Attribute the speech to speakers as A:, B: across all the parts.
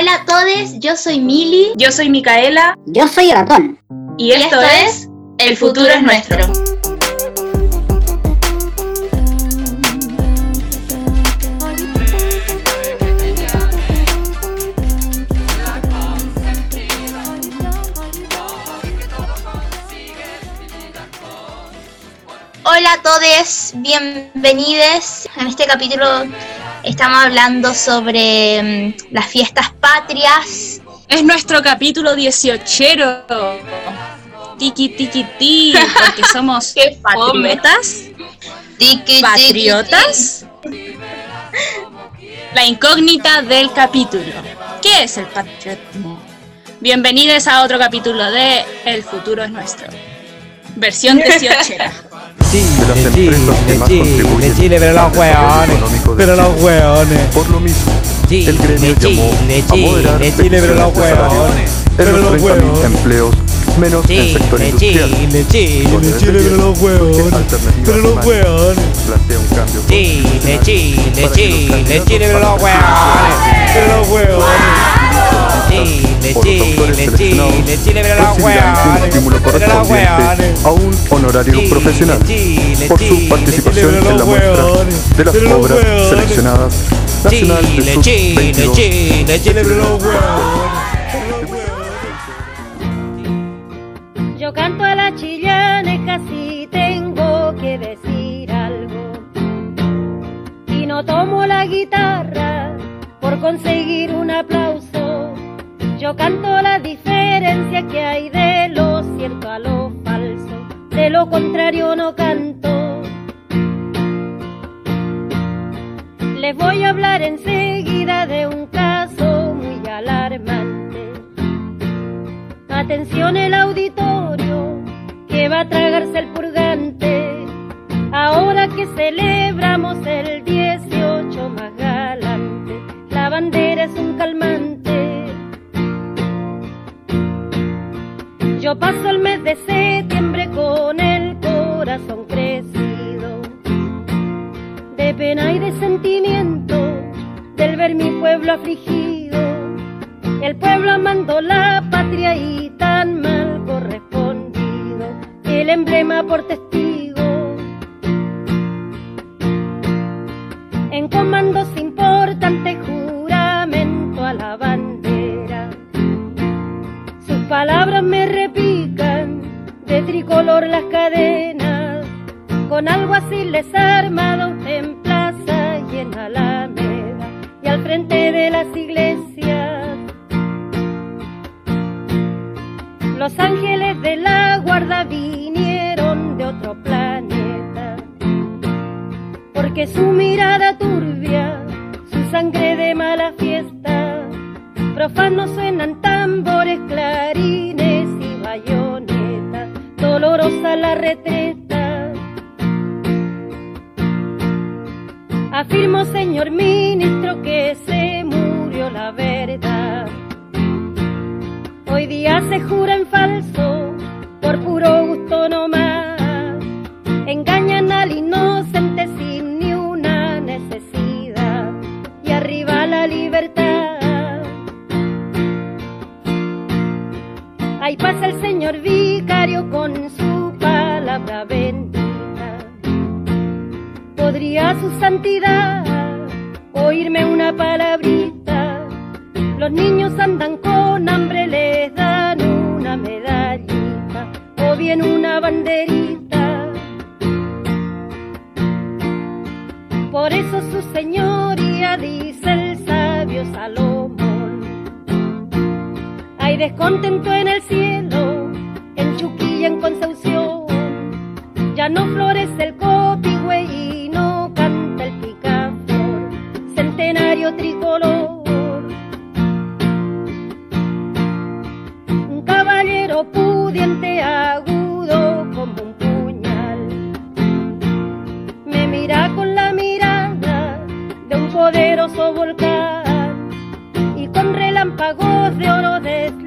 A: Hola a todos, yo soy Mili.
B: Yo soy Micaela.
C: Yo soy Ratón.
B: Y esto, es El futuro es nuestro.
A: Hola a todos, bienvenidos. En este capítulo estamos hablando sobre mm, las fiestas patrias.
B: Es nuestro capítulo 18. Tiki tiki ti, porque somos patriotas.
A: Tiki, tiki,
B: Patriotas. La incógnita del capítulo. ¿Qué es el patriotismo? Bienvenidos a otro capítulo de El futuro es nuestro. Versión 18.
D: Sí,
E: de las
D: Chile,
E: que más
D: Chile,
E: contribuyen
D: Chile, pero los hueones, pero los
E: Chile.
D: hueones.
E: Por lo mismo, el gremio llamó
D: Chile,
E: a moderar
D: Chile, Chile, pero los hueones, pero
E: los
D: los
E: 30.000
D: hueones.
E: empleos, menos en
D: Chile,
E: sector industrial.
D: Chile, Chile,
E: el
D: Chile, pero los
E: Alternativa
D: pero los hueones.
E: Plantea un cambio
D: Chile, Chile, Chile, Chile, pero los hueones, pero los hueones. Chile,
E: por
D: Chile,
E: seleccionados
D: Chile, Chile,
E: un estímulo correspondiente a un honorario
D: Chile,
E: profesional
D: Chile,
E: por su
D: Chile,
E: participación en la muestra de las obras seleccionadas nacional de
D: Chile,
E: sub
D: Chile,
E: 22
D: Chile, Chile, pero los hueones.
F: Yo canto a la chillaneja si tengo que decir algo. Y no tomo la guitarra por conseguir un aplauso. Yo canto la diferencia que hay de lo cierto a lo falso. De lo contrario no canto. Les voy a hablar enseguida de un caso muy alarmante. Atención el auditorio que va a tragarse el purgante. Ahora que celebramos el 18 más galante, la bandera es un calmante. Yo paso el mes de septiembre con el corazón crecido, de pena y de sentimiento, del ver mi pueblo afligido. El pueblo amando la patria y tan mal correspondido, el emblema por testigo. En comandos importantes juramento a la bandera. Sus palabras me de tricolor las cadenas, con algo así les armado en plaza y en alameda, y al frente de las iglesias. Los ángeles de la guarda vinieron de otro planeta, porque su mirada turbia, su sangre de mala fiesta, profanos suenan tambores, clarines y bayonetas, dolorosa la retreta. Afirmo, señor ministro, que se murió la verdad. Hoy día se jura en falso, por puro gusto no más. Señor vicario con su palabra bendita. ¿Podría su santidad oírme una palabrita? Los niños andan con hambre, les dan una medallita o bien una banderita. Por eso su señoría dice el sabio Salomón. Hay descontento en el cielo, en Chuquilla, en Concepción. Ya no florece el copihue y no canta el picaflor, centenario tricolor. Un caballero pudiente, agudo como un puñal. Me mira con la mirada de un poderoso volcán y con relámpagos de oro desliza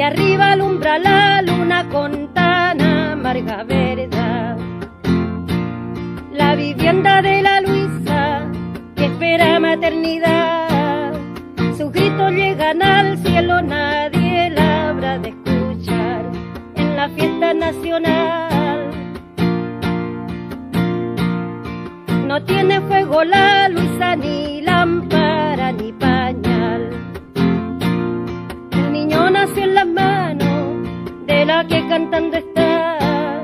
F: De arriba alumbra la luna con tan amarga verdad vivienda de la Luisa que espera maternidad. Sus gritos llegan al cielo, nadie la habrá de escuchar en la fiesta nacional. No tiene fuego la Luisa, ni lámpara, ni pañal. Nació en las manos de la que cantando está.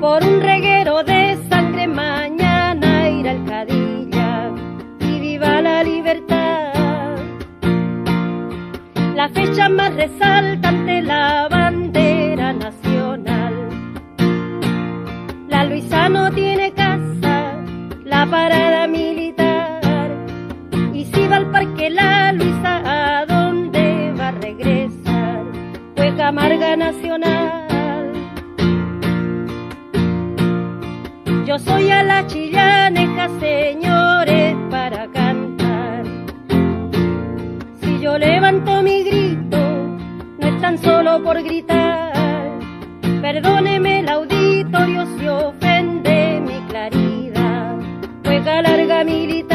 F: Por un reguero de sangre mañana irá al Cadilla y viva la libertad. La fecha más resaltante, la bandera nacional. La Luisa no tiene casa, la parada Fue Camarga Nacional. Yo soy a la chillaneja, señores, para cantar. Si yo levanto mi grito, no es tan solo por gritar. Perdóneme el auditorio si ofende mi claridad. Juega larga militar.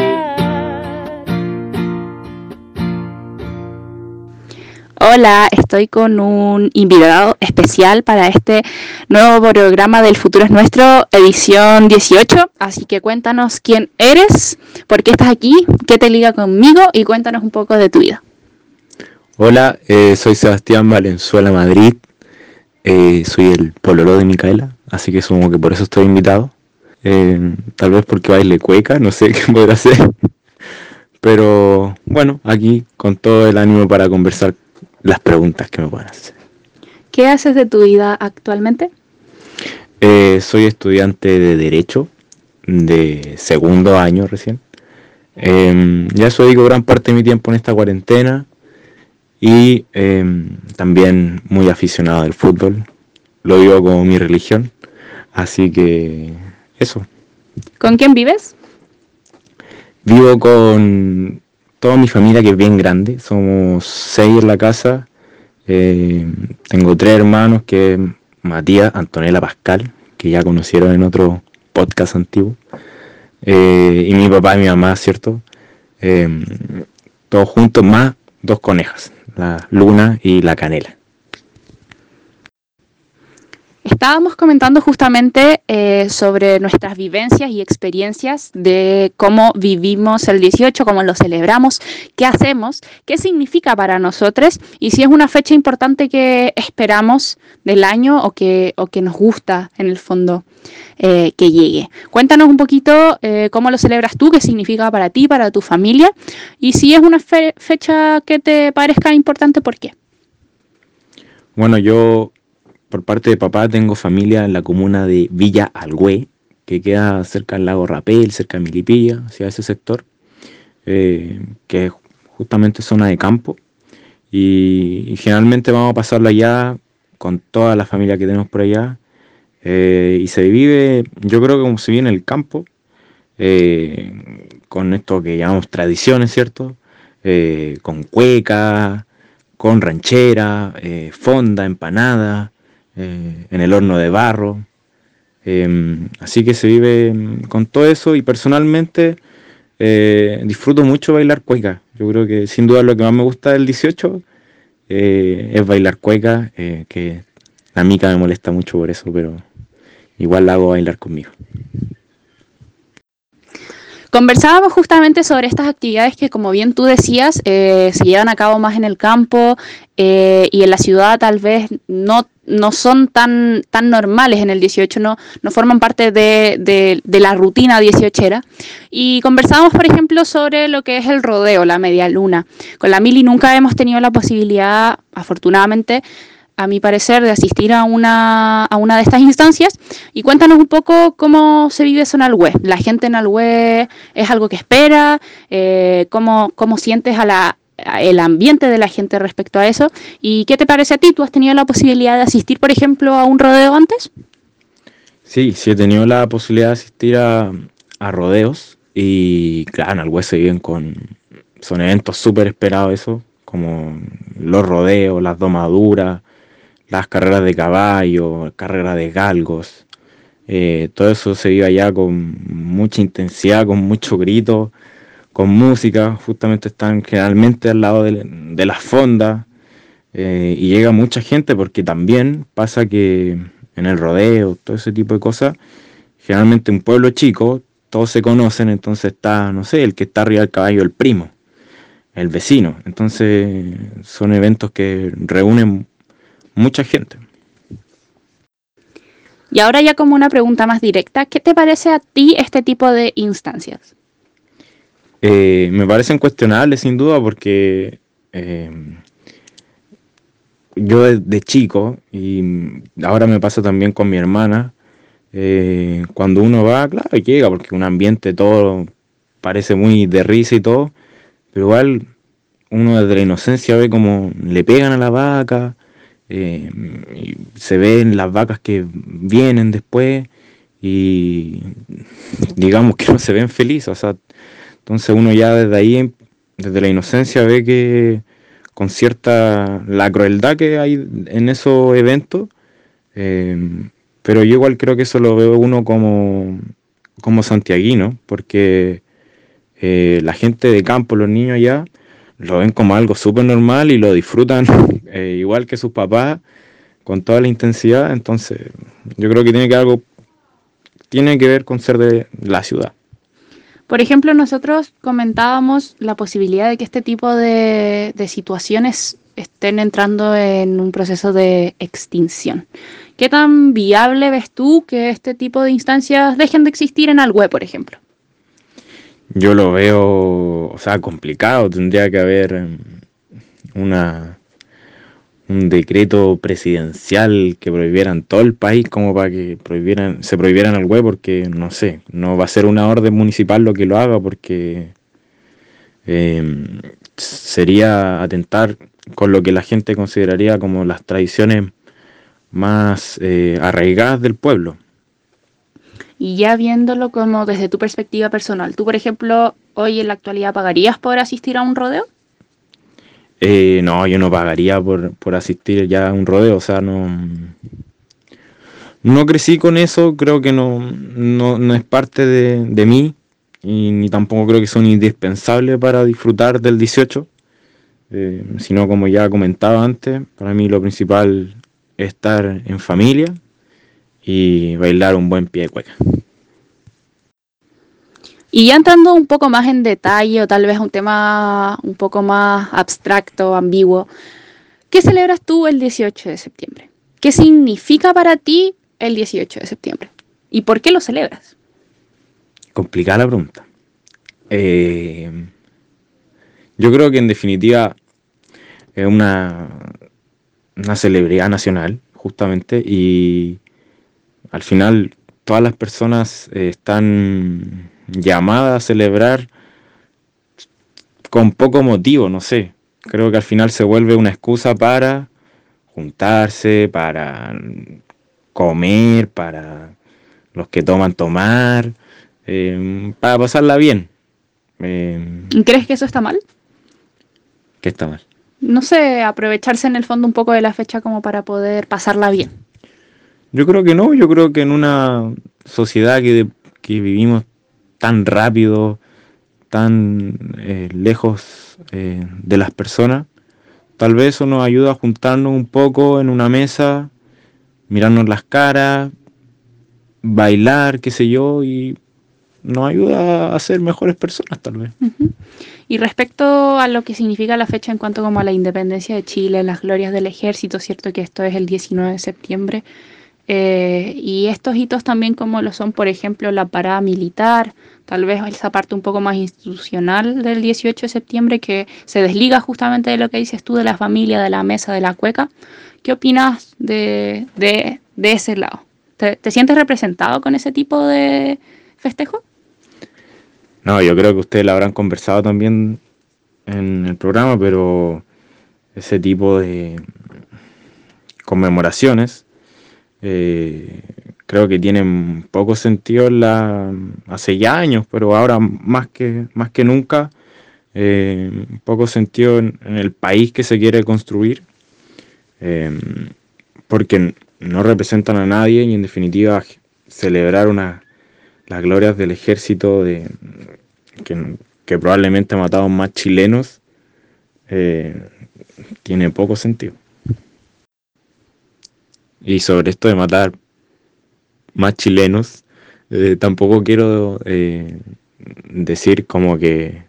B: Hola, estoy con un invitado especial para este nuevo programa del Futuro es Nuestro, edición 18. Así que cuéntanos quién eres, por qué estás aquí, qué te liga conmigo y cuéntanos un poco de tu vida.
C: Hola, eh, soy Sebastián Valenzuela Madrid. Eh, soy el pololo de Micaela, así que supongo que por eso estoy invitado. Eh, tal vez porque baile cueca, no sé qué podrá hacer. Pero bueno, aquí con todo el ánimo para conversar las preguntas que me puedan hacer.
B: ¿Qué haces de tu vida actualmente?
C: Eh, soy estudiante de Derecho de segundo año recién. Eh, ya eso dedico gran parte de mi tiempo en esta cuarentena y eh, también muy aficionado al fútbol. Lo vivo como mi religión. Así que eso.
B: ¿Con quién vives?
C: Vivo con toda mi familia que es bien grande. Somos seis en la casa. Eh, tengo tres hermanos que es Matías, Antonella, Pascal, que ya conocieron en otro podcast antiguo. Eh, y mi papá y mi mamá, ¿cierto? Eh, todos juntos más dos conejas, la Luna y la Canela.
B: Estábamos comentando justamente eh, sobre nuestras vivencias y experiencias de cómo vivimos el 18, cómo lo celebramos, qué hacemos, qué significa para nosotros y si es una fecha importante que esperamos del año o que, o que nos gusta en el fondo eh, que llegue. Cuéntanos un poquito eh, cómo lo celebras tú, qué significa para ti, para tu familia y si es una fe- fecha que te parezca importante, ¿por qué?
C: Bueno, yo por parte de papá tengo familia en la comuna de Villa Algüe, que queda cerca del lago Rapel, cerca de Milipilla, hacia ese sector, eh, que es justamente zona de campo. Y, generalmente vamos a pasarlo allá con toda la familia que tenemos por allá. eh, y se vive, yo creo que como se vive en el campo, eh, con esto que llamamos tradiciones, ¿cierto? Con cueca, con ranchera, fonda, empanada, eh, en el horno de barro. Em, así que se vive em, con todo eso y personalmente eh, disfruto mucho bailar cueca. Yo creo que sin duda lo que más me gusta del 18 eh, es bailar cueca, que la mica me molesta mucho por eso, pero igual la hago bailar conmigo.
B: Conversábamos justamente sobre estas actividades que, como bien tú decías, eh, se llevan a cabo más en el campo eh, y en la ciudad tal vez no, no son tan, tan normales en el 18, no, no forman parte de, de- de la rutina 18era. Y conversábamos, por ejemplo, sobre lo que es el rodeo, la media luna. Con la Mili nunca hemos tenido la posibilidad, afortunadamente, a mi parecer, de asistir a una, a una de estas instancias. Y cuéntanos un poco cómo se vive eso en Alhue. La gente en Alhue es algo que espera, eh, cómo, cómo sientes a la, el ambiente de la gente respecto a eso. ¿Y qué te parece a ti? ¿Tú has tenido la posibilidad de asistir, por ejemplo, a un rodeo antes?
C: Sí, sí he tenido la posibilidad de asistir a, a rodeos y claro, en Algüe se viven con... Son eventos súper esperados eso, como los rodeos, las domaduras, las carreras de caballo, carreras de galgos. Eh, todo eso se vive allá con mucha intensidad, con mucho grito, con música. Justamente están generalmente al lado de, las fondas eh, y llega mucha gente porque también pasa que en el rodeo, todo ese tipo de cosas, generalmente un pueblo chico, todos se conocen, entonces está, no sé, el que está arriba del caballo, el primo, el vecino. Entonces son eventos que reúnen mucha gente.
B: Y ahora ya como una pregunta más directa, ¿qué te parece a ti este tipo de instancias?
C: Eh, me parecen cuestionables sin duda porque eh, yo de, de chico, y ahora me pasa también con mi hermana, eh, cuando uno va, claro, llega, porque un ambiente todo parece muy de risa y todo, pero igual uno desde la inocencia ve como le pegan a la vaca, se ven las vacas que vienen después y digamos que no se ven felices, o sea, entonces uno ya desde ahí, desde la inocencia ve que con cierta la crueldad que hay en esos eventos, eh, pero yo igual creo que eso lo veo uno como, como santiaguino, porque eh, la gente de campo, los niños allá, lo ven como algo súper normal y lo disfrutan eh, igual que sus papás, con toda la intensidad, entonces yo creo que tiene que algo, tiene que ver con ser de la ciudad.
B: Por ejemplo, nosotros comentábamos la posibilidad de que este tipo de, de situaciones estén entrando en un proceso de extinción. ¿Qué tan viable ves tú que este tipo de instancias dejen de existir en Algüe, por ejemplo?
C: Yo lo veo, o sea, complicado. Tendría que haber em, una un decreto presidencial que prohibiera en todo el país como para que prohibieran, se prohibieran el web porque no sé, no va a ser una orden municipal lo que lo haga porque em, sería atentar con lo que la gente consideraría como las tradiciones más eh, arraigadas del pueblo.
B: Y ya viéndolo como desde tu perspectiva personal, tú, por ejemplo, hoy en la actualidad pagarías por asistir a un rodeo?
C: Eh, no, yo no pagaría por, por asistir ya a un rodeo, o sea, no, no crecí con eso, creo que no, no, no es parte de, de mí y ni tampoco creo que son indispensables para disfrutar del 18, eh, sino como ya comentaba antes, para mí lo principal es estar en familia y bailar un buen pie de cueca.
B: Y ya entrando un poco más en detalle o tal vez un tema un poco más abstracto, ambiguo, ¿qué celebras tú el 18 de septiembre? ¿Qué significa para ti el 18 de septiembre? ¿Y por qué lo celebras?
C: Complicada la pregunta. Eh, yo creo que en definitiva es una, una celebridad nacional, justamente, y al final todas las personas eh, están llamadas a celebrar con poco motivo, no sé. Creo que al final se vuelve una excusa para juntarse, para comer, para los que toman tomar, eh, para pasarla bien. Eh,
B: ¿Crees que eso está mal?
C: ¿Qué está mal?
B: No sé, aprovecharse en el fondo un poco de la fecha como para poder pasarla bien.
C: Yo creo que no, yo creo que en una sociedad que, que vivimos tan rápido, tan eh, lejos eh, de las personas, tal vez eso nos ayuda a juntarnos un poco en una mesa, mirarnos las caras, bailar, qué sé yo, y nos ayuda a ser mejores personas tal vez.
B: Y respecto a lo que significa la fecha en cuanto como a la independencia de Chile, las glorias del ejército, cierto que esto es el 19 de septiembre, eh, y estos hitos también como lo son, por ejemplo, la parada militar, tal vez esa parte un poco más institucional del 18 de septiembre que se desliga justamente de lo que dices tú de la familia, de la mesa, de la cueca. ¿Qué opinas de, de, de ese lado? ¿Te, te sientes representado con ese tipo de festejo?
C: No, yo creo que ustedes lo habrán conversado también en el programa, pero ese tipo de conmemoraciones eh, creo que tienen poco sentido en la, hace ya años, pero ahora más que, más que nunca, eh, poco sentido en, el país que se quiere construir, eh, porque no representan a nadie y en definitiva celebrar una, las glorias del ejército que, que probablemente ha matado más chilenos tiene poco sentido. Y sobre esto de matar más chilenos, eh, tampoco quiero eh, decir como que,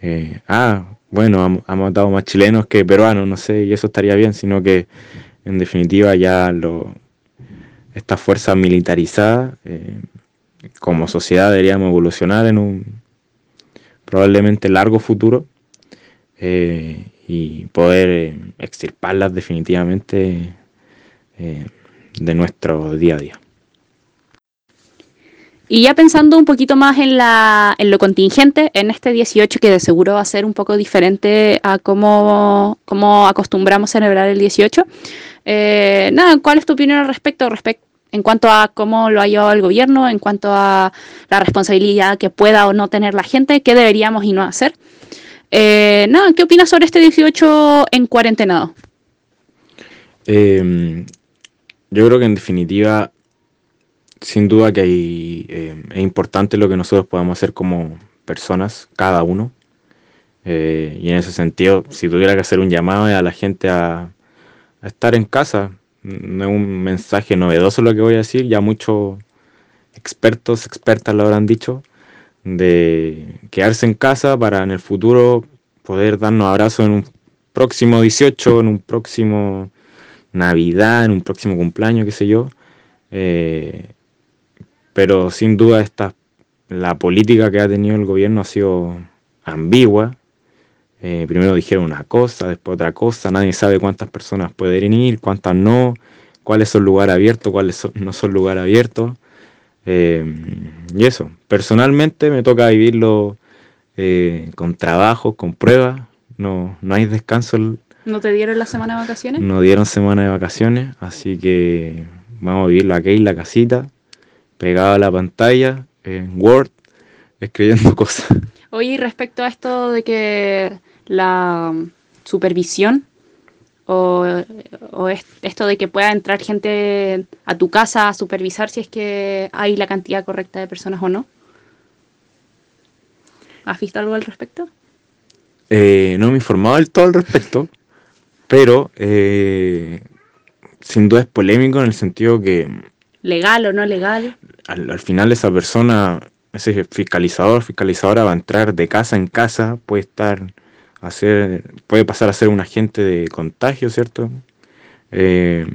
C: eh, ah, bueno, ha, matado más chilenos que peruanos, no sé, y eso estaría bien, sino que en definitiva ya lo, esta fuerza militarizada, como sociedad deberíamos evolucionar en un probablemente largo futuro y poder extirparlas definitivamente eh, de nuestro día a día.
B: Y ya pensando un poquito más en, la, en lo contingente, en este 18, que de seguro va a ser un poco diferente a cómo, cómo acostumbramos a celebrar el 18, eh, nada, ¿cuál es tu opinión al respecto, respect- en cuanto a cómo lo ha llevado el gobierno, en cuanto a la responsabilidad que pueda o no tener la gente, qué deberíamos y no hacer? Eh, nada, ¿qué opinas sobre este 18 en cuarentenado?
C: Eh, yo creo que en definitiva, sin duda que hay, eh, es importante lo que nosotros podamos hacer como personas, cada uno. Eh, y en ese sentido, si tuviera que hacer un llamado a la gente a, a estar en casa, no es un mensaje novedoso lo que voy a decir, ya muchos expertos, expertas lo habrán dicho, de quedarse en casa para en el futuro poder darnos abrazos en un próximo 18, en un próximo Navidad, en un próximo cumpleaños, qué sé yo. Eh, pero sin duda esta, la política que ha tenido el gobierno ha sido ambigua. Eh, primero dijeron una cosa, después otra cosa, nadie sabe cuántas personas pueden ir, cuántas no, cuáles son lugares abiertos, cuáles son- no son lugares abiertos. Eh, y eso, personalmente me toca vivirlo con trabajo, con pruebas, no, no hay descanso
B: ¿No te dieron la semana de vacaciones?
C: nos dieron semana de vacaciones, así que vamos a vivirlo aquí en la casita, pegado a la pantalla, en Word, escribiendo cosas.
B: Oye, y respecto a esto de que la supervisión o, o es- esto de que pueda entrar gente a tu casa a supervisar si es que hay la cantidad correcta de personas o no. ¿Has visto algo al respecto?
C: Eh, no me he informado del todo al respecto, pero eh, sin duda es polémico en el sentido que
B: ¿Legal o no legal?
C: al, al final esa persona, ese fiscalizador, fiscalizadora va a entrar de casa en casa, puede estar, a ser, puede pasar a ser un agente de contagio, ¿cierto? Eh,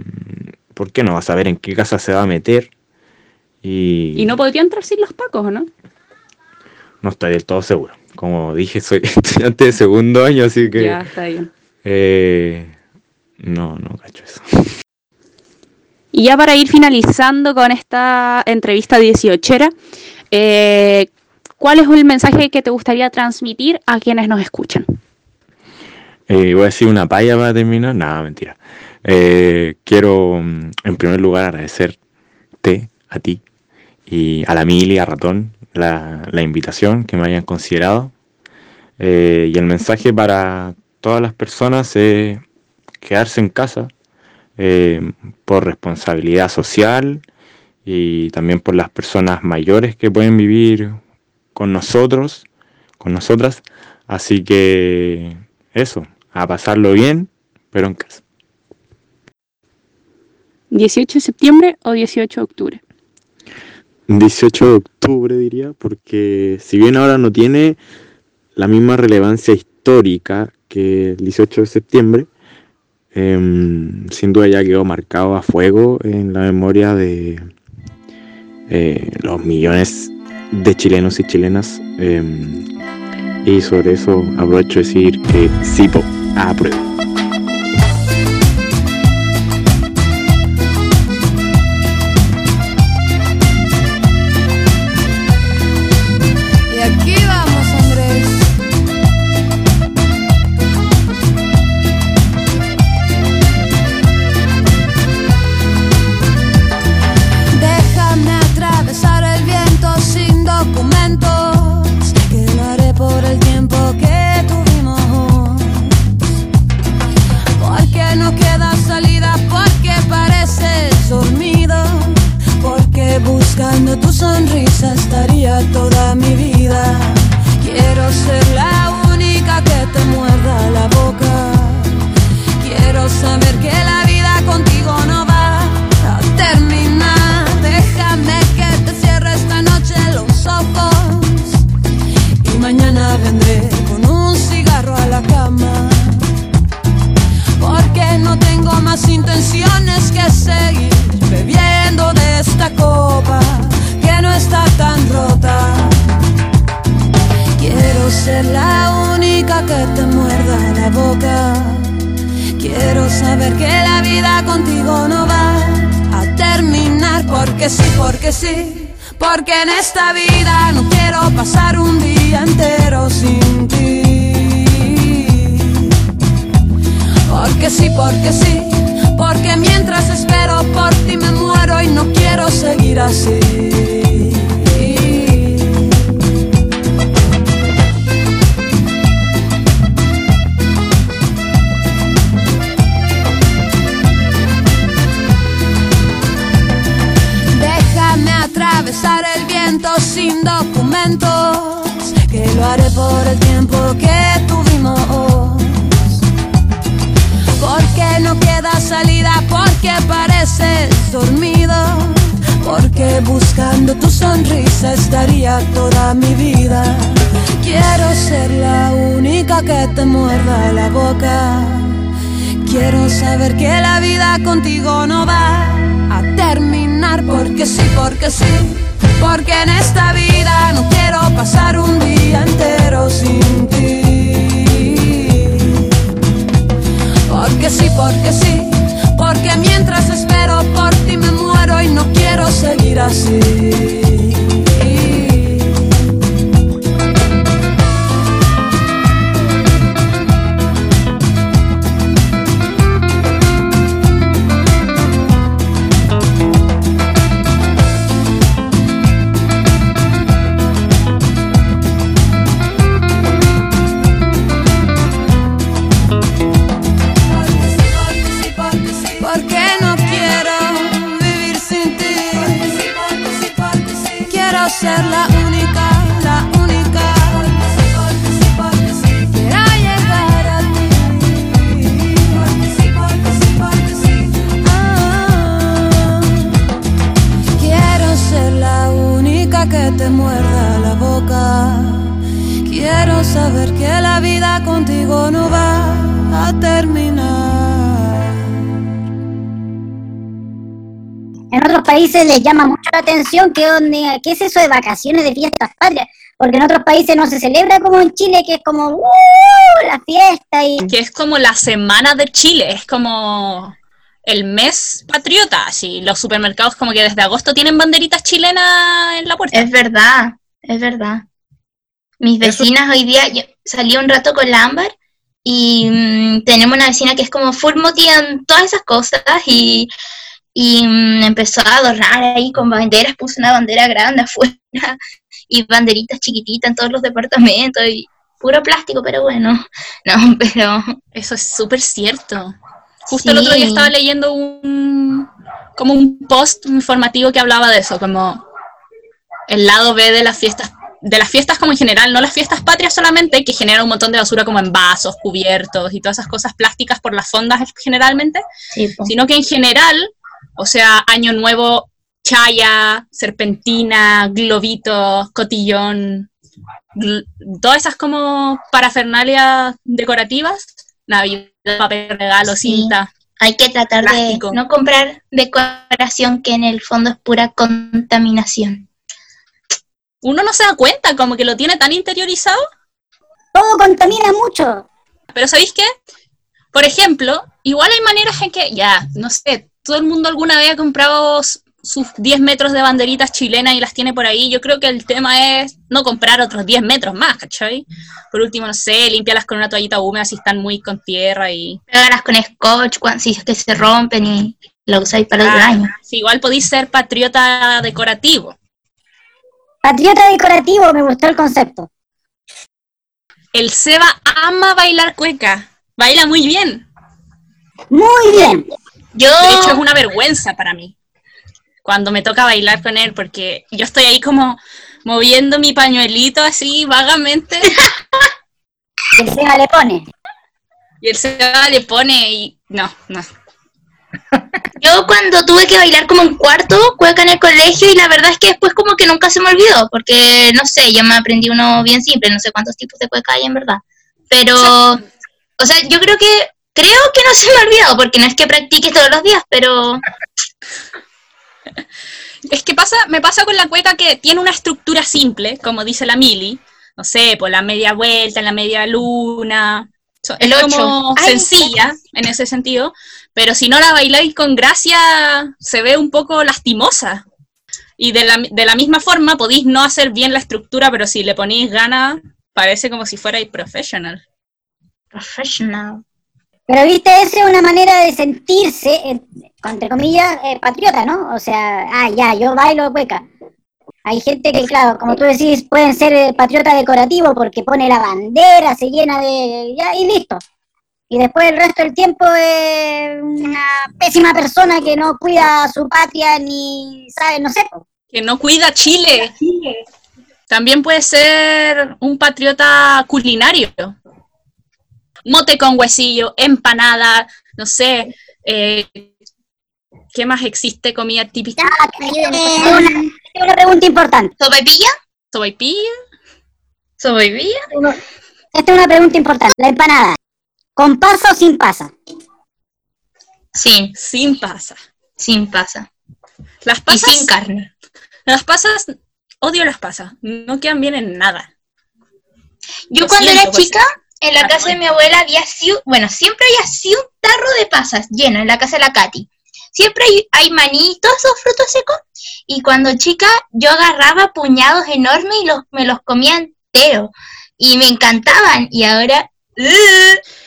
C: ¿Por qué no va a saber en qué casa se va a meter? Y,
B: Y no podría entrar sin los pacos, ¿o no?
C: no estoy del todo seguro. Como dije, soy estudiante de segundo año, así que
B: Ya, está bien.
C: Eh, no, no cacho eso.
B: Y ya para ir finalizando con esta entrevista 18, eh, ¿cuál es el mensaje que te gustaría transmitir a quienes nos escuchan?
C: Eh, voy a decir una paya para terminar. Nada, mentira. Eh, quiero, mm, en primer lugar, agradecerte a ti y a la Mili, a Ratón, la, la invitación que me hayan considerado. Eh, y el mensaje para todas las personas es quedarse en casa eh, por responsabilidad social y también por las personas mayores que pueden vivir con nosotros, con nosotras. Así que eso, a pasarlo bien, pero en casa.
B: ¿18 de septiembre o 18 de octubre?
C: 18 de octubre diría, porque si bien ahora no tiene la misma relevancia histórica que el 18 de septiembre, em, sin duda ya quedó marcado a fuego en la memoria de eh, los millones de chilenos y chilenas. em, y sobre eso aprovecho de decir que sí, po,
G: pareces dormido. Porque buscando tu sonrisa estaría toda mi vida. Quiero ser la única que te muerda la boca. Quiero saber que la vida contigo no va a terminar porque sí, porque sí. Porque en esta vida no quiero pasar un día entero sin ti. Porque sí, porque sí, porque mientras espero por ti me muero y no quiero seguir así.
H: Países les llama mucho la atención que onda, ¿qué es eso de vacaciones de fiestas patrias? Porque en otros países no se celebra como en Chile, que es como ¡uh! la fiesta y
I: Que es como la semana de Chile, es como el mes patriota, así. Los supermercados como que desde agosto tienen banderitas chilenas en la puerta.
A: Es verdad, es verdad. Mis vecinas hoy día, yo salí un rato con la Ámbar y mm, tenemos una vecina que es como full en todas esas cosas y, y mm, empezó a adornar ahí con banderas, puso una bandera grande afuera y banderitas chiquititas en todos los departamentos y puro plástico, pero bueno, no, pero
I: Eso es súper cierto. Justo el otro día estaba leyendo un como un post informativo que hablaba de eso, como el lado B de las fiestas, de las fiestas como en general, no las fiestas patrias solamente, que generan un montón de basura como en vasos, cubiertos y todas esas cosas plásticas por las fondas generalmente,
A: sí,
I: sino que en general, o sea, Año Nuevo, chaya, serpentina, globitos, cotillón, gl- todas esas como parafernalias decorativas, Navidad, papel regalo,
A: Sí.
I: cinta.
A: hay que tratar
I: Plástico.
A: de no comprar decoración que en el fondo es pura contaminación.
I: Uno no se da cuenta, como que lo tiene tan interiorizado,
H: todo contamina mucho.
I: pero ¿sabéis qué? Por ejemplo, igual hay maneras en que, ya, no sé, todo el mundo alguna vez ha comprado sus 10 metros de banderitas chilenas y las tiene por ahí. Yo creo que el tema es no comprar otros 10 metros más, ¿cachai? Por último, no sé, límpialas con una toallita húmeda si están muy con tierra y...
A: Pégalas con scotch si es que se rompen y lo usáis para otro
I: Ah,
A: año.
I: sí, igual podéis ser patriota decorativo.
H: Patriota decorativo, me gustó el concepto.
I: El Seba ama bailar cueca. Baila muy bien.
H: Muy bien.
A: Yo,
I: De hecho, es una vergüenza para mí cuando me toca bailar con él, porque yo estoy ahí como moviendo mi pañuelito así vagamente.
H: Y el Seba le pone.
I: Y el Seba le pone y. No, no.
A: Yo cuando tuve que bailar como en cuarto, cueca en el colegio, y la verdad es que después como que nunca se me olvidó, porque no sé, yo me aprendí uno bien simple, no sé cuántos tipos de cueca hay en verdad. Pero, o sea, yo creo que, creo que no se me ha olvidado, porque no es que practique todos los días, pero
I: Es que pasa, me pasa con la cueca que tiene una estructura simple, como dice la Mili. No sé, por la media vuelta, la media luna.
A: El
I: es
A: ocho.
I: como
A: Ay,
I: sencilla en ese sentido, pero si no la bailáis con gracia, se ve un poco lastimosa. Y de la, de la misma forma, podéis no hacer bien la estructura, pero si le ponéis gana, parece como si fuerais professional.
A: professional.
H: Pero viste, esa es una manera de sentirse, entre comillas, eh, patriota, ¿no? O sea, ah, ya, yo bailo cueca. Hay gente que, claro, como tú decís, pueden ser eh, patriota decorativo porque pone la bandera, se llena de... ya, y listo. Y después el resto del tiempo es una pésima persona que no cuida a su patria ni sabe, no sé.
I: Que no cuida Chile. También puede ser un patriota culinario. Mote con huesillo, empanada, no sé. eh, ¿Qué más existe comida típica?
H: Ah, ayúdenme, tengo una, una pregunta importante.
A: ¿Sopaipilla?
I: Sopaipilla.
A: ¿Sopaipilla?
H: Esta es una pregunta importante. La empanada, ¿con pasa o sin pasa?
A: Sin,
I: Sin pasa.
A: sin pasa.
I: Las
A: Y
I: pasas,
A: sin carne.
I: las pasas, odio las pasas. No quedan bien en nada.
A: Yo
I: Lo
A: cuando
I: siento,
A: era
I: pues.
A: En la
I: Ah,
A: casa de mi abuela había así, bueno, siempre hay así un tarro de pasas lleno en la casa de la Katy. Siempre hay, hay maní y todos esos frutos secos. Y cuando chica, yo agarraba puñados enormes y los, me los comía enteros. Y me encantaban. Y ahora,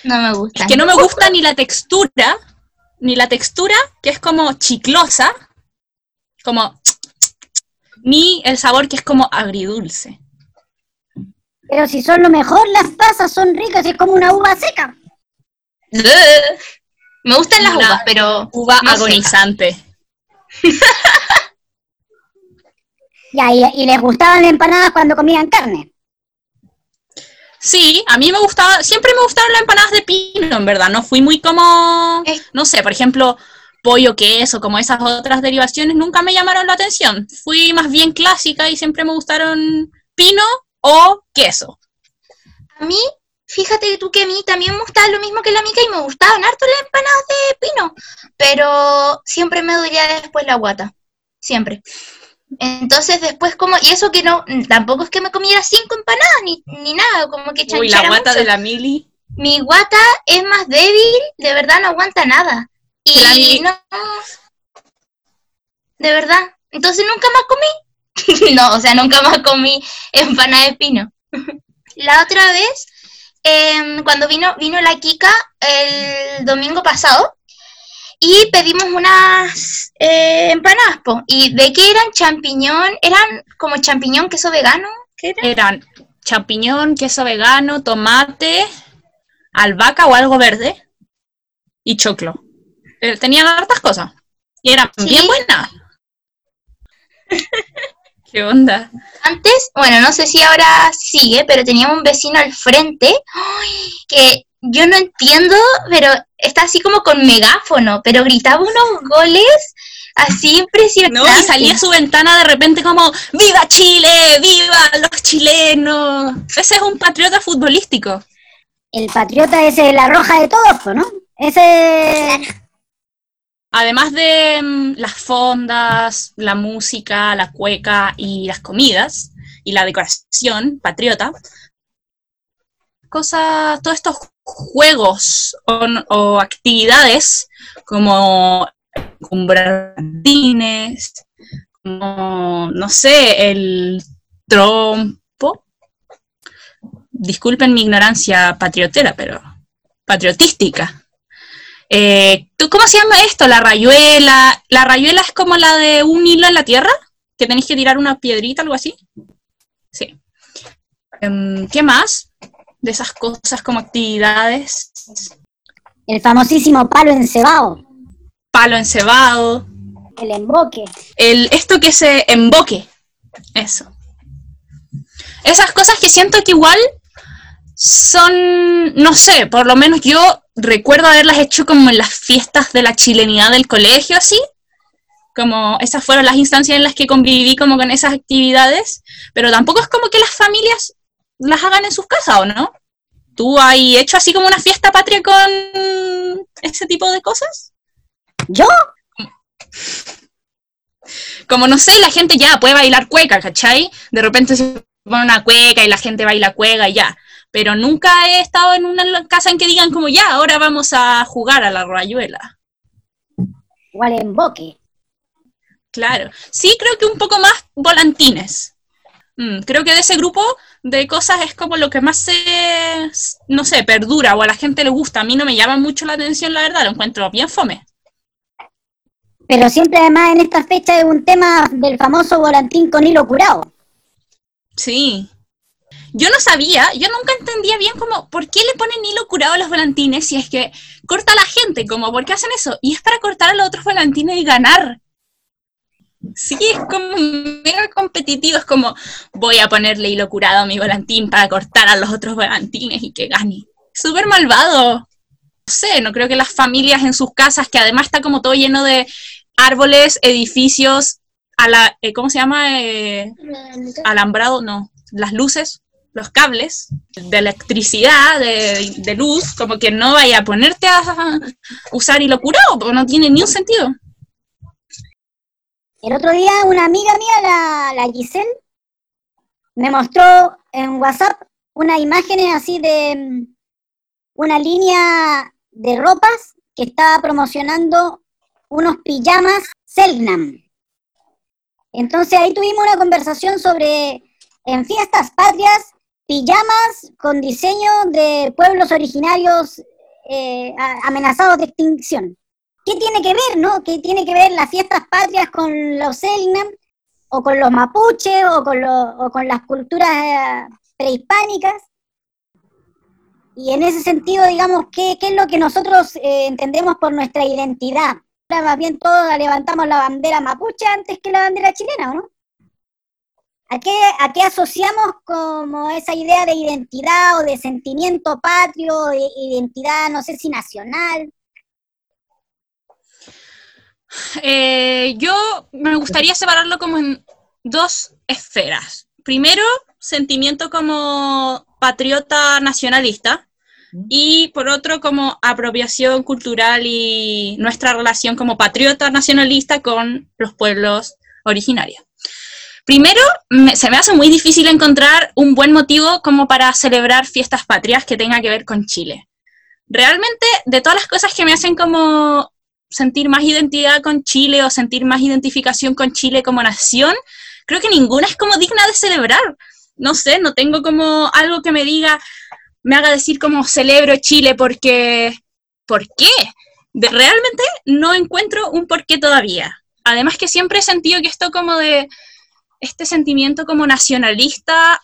A: no me gustan.
I: Es que no me gusta ni la textura, ni la textura que es como chiclosa, como ni el sabor que es como agridulce.
H: Pero si son lo mejor, las pasas son ricas, es como una uva seca.
A: Me gustan las
I: Una
A: uvas, pero
I: Uva
A: no
I: agonizante.
H: Ya, y, y les gustaban las empanadas cuando comían carne.
I: Sí, a mí me gustaba, siempre me gustaron las empanadas de pino, en verdad. No fui muy como, no sé, por ejemplo, pollo, queso, como esas otras derivaciones, nunca me llamaron la atención. Fui más bien clásica y siempre me gustaron pino o queso.
A: A mí, fíjate tú que a mí también me gustaba lo mismo que la mica y me gustaban harto las empanadas de pino, pero siempre me dolía después la guata, siempre. Entonces después como, y eso que no, tampoco es que me comiera cinco empanadas ni, ni nada, como que
I: Uy, la
A: chanchara
I: guata
A: mucho.
I: de la mili.
A: Mi guata es más débil, de verdad no aguanta nada. Y
I: La
A: no, de verdad, entonces nunca más comí. no, o sea, nunca más comí empanada de pino. La otra vez, em, cuando vino, vino la Kika el domingo pasado, y pedimos unas eh, empanadas, po. ¿Y de qué eran? Champiñón, eran como champiñón, queso vegano, ¿qué era?
I: Eran champiñón, queso vegano, tomate, albahaca o algo verde y choclo. Eh, tenían hartas cosas. Y eran
A: Sí.
I: bien buenas. ¿Qué onda?
A: Antes, bueno, no sé si ahora sigue, pero teníamos un vecino al frente ¡ay! que yo no entiendo, pero está así como con megáfono, pero gritaba unos goles así
I: No,
A: impresionantes.
I: y salía a su ventana de repente como ¡Viva Chile! ¡Viva los chilenos! Ese es un patriota futbolístico.
H: El patriota es la roja de todos, ¿no? Ese...
I: Además de mm, las fondas, la música, la cueca y las comidas y la decoración patriota, cosas, todos estos juegos o, actividades como patines, como, no sé, el trompo. Disculpen mi ignorancia patriotera, pero patriotística. Eh, ¿tú ¿Cómo se llama esto? La rayuela. ¿La rayuela es como la de un hilo en la tierra? ¿Que tenéis que tirar una piedrita, algo así? Sí. Em, ¿Qué más? De esas cosas como actividades.
H: El famosísimo palo encebado,
I: Palo encebado.
H: el emboque.
I: El, esto que se emboque. Eso. esas cosas que siento que igual son, no sé, por lo menos yo recuerdo haberlas hecho como en las fiestas de la chilenidad del colegio, así. Como esas fueron las instancias en las que conviví como con esas actividades, pero tampoco es como que las familias las hagan en sus casas, ¿o no? ¿Tú has hecho así como una fiesta patria con ese tipo de cosas?
H: ¿Yo?
I: Como no sé, la gente ya puede bailar cueca, ¿cachai? De repente se pone una cueca y la gente baila cueca y ya. Pero nunca he estado en una casa en que digan como ya, ahora vamos a jugar a la rayuela.
H: O al emboque.
I: Claro. Sí, creo que un poco más volantines. Mm, creo que de ese grupo de cosas es como lo que más se, no sé, perdura o a la gente le gusta. A mí no me llama mucho la atención, la verdad, lo encuentro bien fome.
H: Pero siempre además en esta fecha es un tema del famoso volantín con hilo curado.
I: Sí. Yo no sabía, yo nunca entendía bien como, ¿por qué le ponen hilo curado a los volantines si es que corta a la gente? Como, ¿por qué hacen eso? Y es para cortar a los otros volantines y ganar. Sí, es como mega competitivo, es como, voy a ponerle hilo curado a mi volantín para cortar a los otros volantines y que gane. Súper malvado. No sé, no creo que las familias en sus casas, que además está como todo lleno de árboles, edificios, a la, eh, ¿cómo se llama? Eh, alambrado, no, las luces, los cables de electricidad, de, de luz, como que no vaya a ponerte a usar hilo curado, porque no tiene ni un sentido.
H: El otro día una amiga mía, la, la Giselle, me mostró en WhatsApp unas imágenes así de mm, una línea de ropas que estaba promocionando unos pijamas Selnam. Entonces ahí tuvimos una conversación sobre en fiestas patrias, pijamas con diseño de pueblos originarios eh, amenazados de extinción. ¿Qué tiene que ver, no? ¿Qué tiene que ver las fiestas patrias con los Selnam o con los mapuches o con, las culturas eh, prehispánicas? Y en ese sentido, digamos, ¿qué, es lo que nosotros eh, entendemos por nuestra identidad? Más bien todos levantamos la bandera mapuche antes que la bandera chilena, ¿o no? ¿A qué, ¿A qué asociamos como esa idea de identidad o de sentimiento patrio, de identidad, no sé si nacional?
I: Eh, yo me gustaría separarlo como en dos esferas. Primero, sentimiento como patriota nacionalista y por otro como apropiación cultural y nuestra relación como patriota nacionalista con los pueblos originarios. Primero, me- se me hace muy difícil encontrar un buen motivo como para celebrar fiestas patrias que tenga que ver con Chile. Realmente, de todas las cosas que me hacen como sentir más identidad con Chile o sentir más identificación con Chile como nación, creo que ninguna es como digna de celebrar. No sé, no tengo como algo que me diga, me haga decir como celebro Chile porque, ¿por qué? De, realmente no encuentro un porqué todavía. Además que siempre he sentido que esto como de, este sentimiento como nacionalista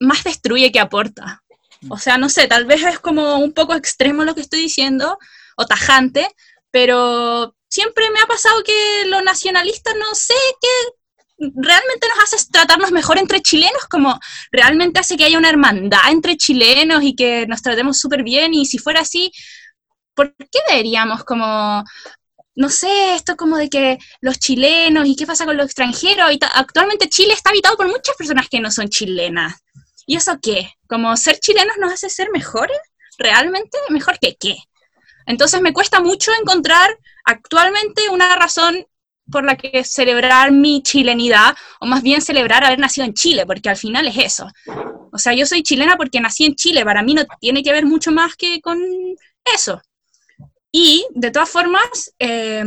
I: más destruye que aporta. O sea, no sé, tal vez es como un poco extremo lo que estoy diciendo, o tajante, pero siempre me ha pasado que los nacionalistas, no sé, que realmente nos hace tratarnos mejor entre chilenos, como realmente hace que haya una hermandad entre chilenos y que nos tratemos súper bien, y si fuera así, ¿por qué deberíamos como, no sé, esto como de que los chilenos y qué pasa con los extranjeros? Y actualmente Chile está habitado por muchas personas que no son chilenas. ¿Y eso qué? ¿Como ser chilenos nos hace ser mejores? ¿Realmente? ¿Mejor que qué? Entonces me cuesta mucho encontrar actualmente una razón por la que celebrar mi chilenidad, o más bien celebrar haber nacido en Chile, porque al final es eso. O sea, yo soy chilena porque nací en Chile, para mí no tiene que ver mucho más que con eso. Y de todas formas, eh,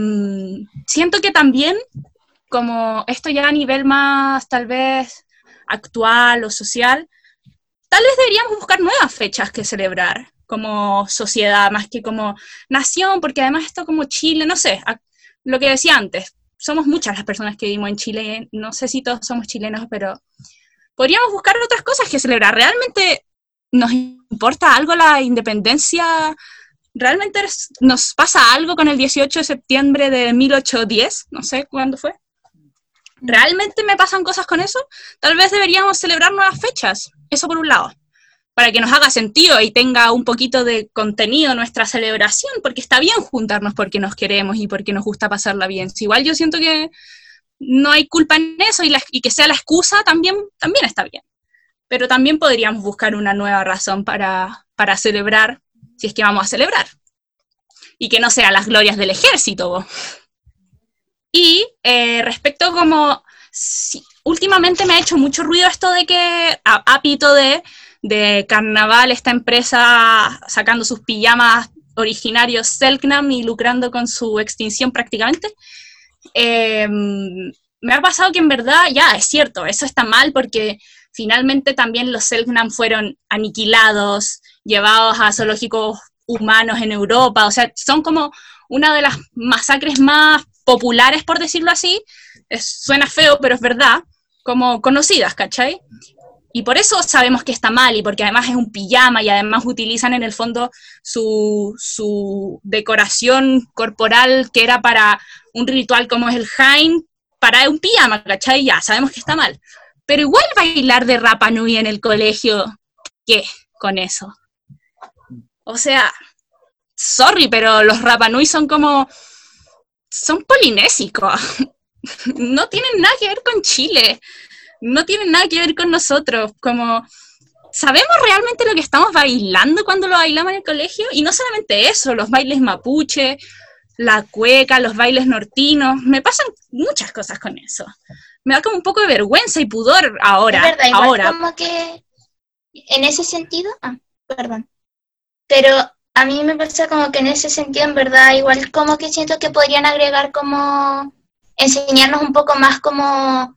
I: siento que también, como esto ya a nivel más tal vez actual o social, tal vez deberíamos buscar nuevas fechas que celebrar como sociedad, más que como nación, porque además esto como Chile, no sé, lo que decía antes, somos muchas las personas que vivimos en Chile, no sé si todos somos chilenos, pero podríamos buscar otras cosas que celebrar. ¿Realmente nos importa algo la independencia? ¿Realmente nos pasa algo con el 18 de septiembre de 1810? No sé cuándo fue. realmente me pasan cosas con eso, tal vez deberíamos celebrar nuevas fechas. Eso por un lado. Para que nos haga sentido y tenga un poquito de contenido nuestra celebración, porque está bien juntarnos porque nos queremos y porque nos gusta pasarla bien. Si igual yo siento que no hay culpa en eso y, que sea la excusa también, está bien. Pero también podríamos buscar una nueva razón para celebrar, si es que vamos a celebrar. Y que no sea las glorias del ejército. Y eh, respecto como, últimamente me ha hecho mucho ruido esto de que, a, apito de, de Carnaval, esta empresa sacando sus pijamas originarios Selknam y lucrando con su extinción prácticamente. Eh, me ha pasado que en verdad, ya, es cierto, eso está mal porque finalmente también los Selknam fueron aniquilados, llevados a zoológicos humanos en Europa, o sea, son como una de las masacres más populares, por decirlo así, suena feo, pero es verdad, como conocidas, ¿cachai? Y por eso sabemos que está mal, y porque además es un pijama, y además utilizan en el fondo su, su decoración corporal que era para un ritual como es el Hain, para un pijama, ¿cachai? Ya, sabemos que está mal. Pero igual bailar de Rapa Nui en el colegio, ¿qué con eso? O sea, sorry, pero los Rapa Nui son como, son polinésicos. No tienen nada que ver con Chile. No tienen nada que ver con nosotros. Como, ¿sabemos realmente lo que estamos bailando cuando lo bailamos en el colegio? Y no solamente eso, los bailes mapuche, la cueca, los bailes nortinos. Me pasan muchas cosas con eso. Me da como un poco de vergüenza y pudor ahora.
A: Es verdad, igual
I: ahora.
A: como que en ese sentido, ah, perdón. Pero a mí me pasa como que en ese sentido, en verdad, igual como que siento que podrían agregar como enseñarnos un poco más como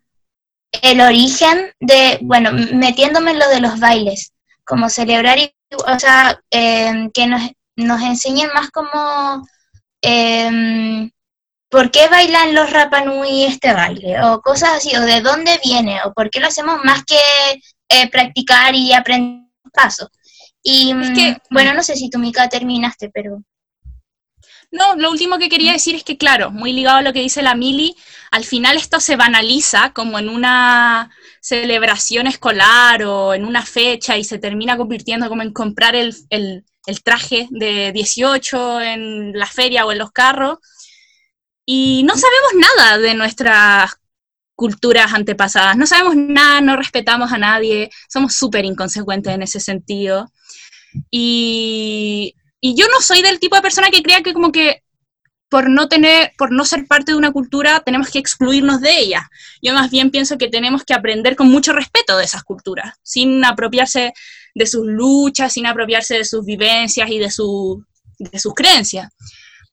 A: el origen de, bueno, metiéndome en lo de los bailes, como celebrar y, o sea, em, que nos, nos enseñen más como em, por qué bailan los Rapanui este baile, o cosas así, o de dónde viene, o por qué lo hacemos más que eh, practicar y aprender pasos. Y
I: que-
A: mm, bueno, no sé si tú, Mica, terminaste, pero...
I: No, lo último que quería decir es que, claro, muy ligado a lo que dice la Mili, al final esto se banaliza como en una celebración escolar o en una fecha y se termina convirtiendo como en comprar el, el- el traje de 18 en la feria o en los carros. Y no sabemos nada de nuestras culturas antepasadas, no sabemos nada, no respetamos a nadie, somos súper inconsecuentes en ese sentido. Y, y yo no soy del tipo de persona que crea que como que por no tener, por no ser parte de una cultura, tenemos que excluirnos de ella. Yo más bien pienso que tenemos que aprender con mucho respeto de esas culturas, sin apropiarse de sus luchas, sin apropiarse de sus vivencias y de, su, de sus creencias.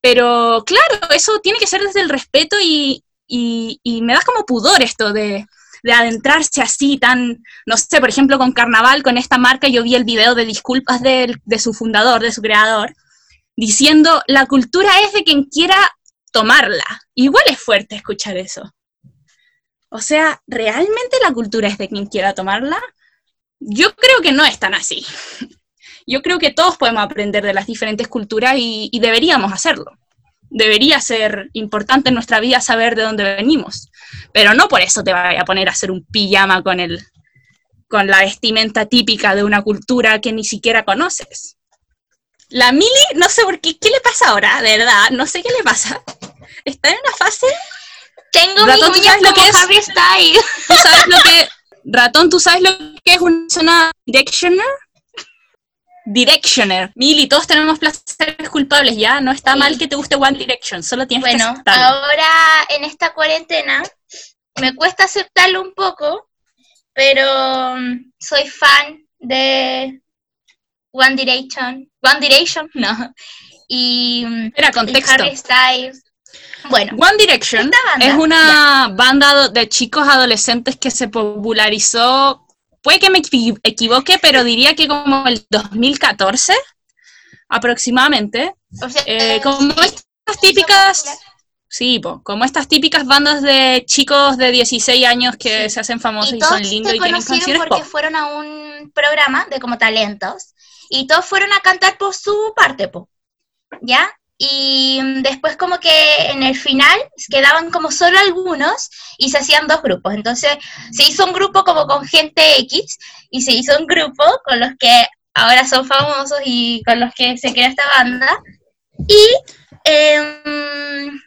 I: Pero claro, eso tiene que ser desde el respeto y, y- y me da como pudor esto de, de adentrarse así tan, no sé, por ejemplo, con Carnaval, con esta marca, yo vi el video de disculpas del- de, su fundador, de su creador, diciendo, la cultura es de quien quiera tomarla. Igual es fuerte escuchar eso. O sea, ¿realmente la cultura es de quien quiera tomarla? Yo creo que no es tan así. Yo creo que todos podemos aprender de las diferentes culturas y, y deberíamos hacerlo. Debería ser importante en nuestra vida saber de dónde venimos. Pero no por eso te vaya a poner a hacer un pijama con el, con la vestimenta típica de una cultura que ni siquiera conoces. La Mili, no sé por qué, ¿qué le pasa ahora? De verdad, no sé qué le pasa. Está en una fase.
A: Tengo
I: Ratón,
A: mis
I: ¿tú
A: uñas
I: sabes lo
A: como
I: que es?
A: Harry Styles.
I: ¿Tú sabes lo que. Ratón, ¿tú sabes lo que es una zona directioner? Directioner. Mili, todos tenemos placeres culpables, ¿ya? No está
A: Sí.
I: mal que te guste One Direction, solo tienes que
A: Bueno,
I: aceptarlo.
A: ahora en esta cuarentena me cuesta aceptarlo un poco, pero mm, soy fan de One Direction. One Direction, no. Y, mm, y
I: contexto.
A: Harry Styles. Bueno,
I: One Direction es una banda de chicos adolescentes que se popularizó, puede que me equi- equivoque, pero diría que como el 2014 aproximadamente.
A: o sea,
I: Eh, como
A: sí,
I: estas típicas, sí, po, como estas típicas bandas de chicos de 16 años que
A: Sí.
I: se hacen famosos
A: y
I: y, son lindos y tienen canciones
A: porque
I: pop.
A: fueron a un programa de como talentos y todos fueron a cantar por su parte, po. ¿ya? Y mm, después como que en el final quedaban como solo algunos y se hacían dos grupos. Entonces se hizo un grupo como con gente X y se hizo un grupo con los que ahora son famosos y con los que se crea esta banda. Y em,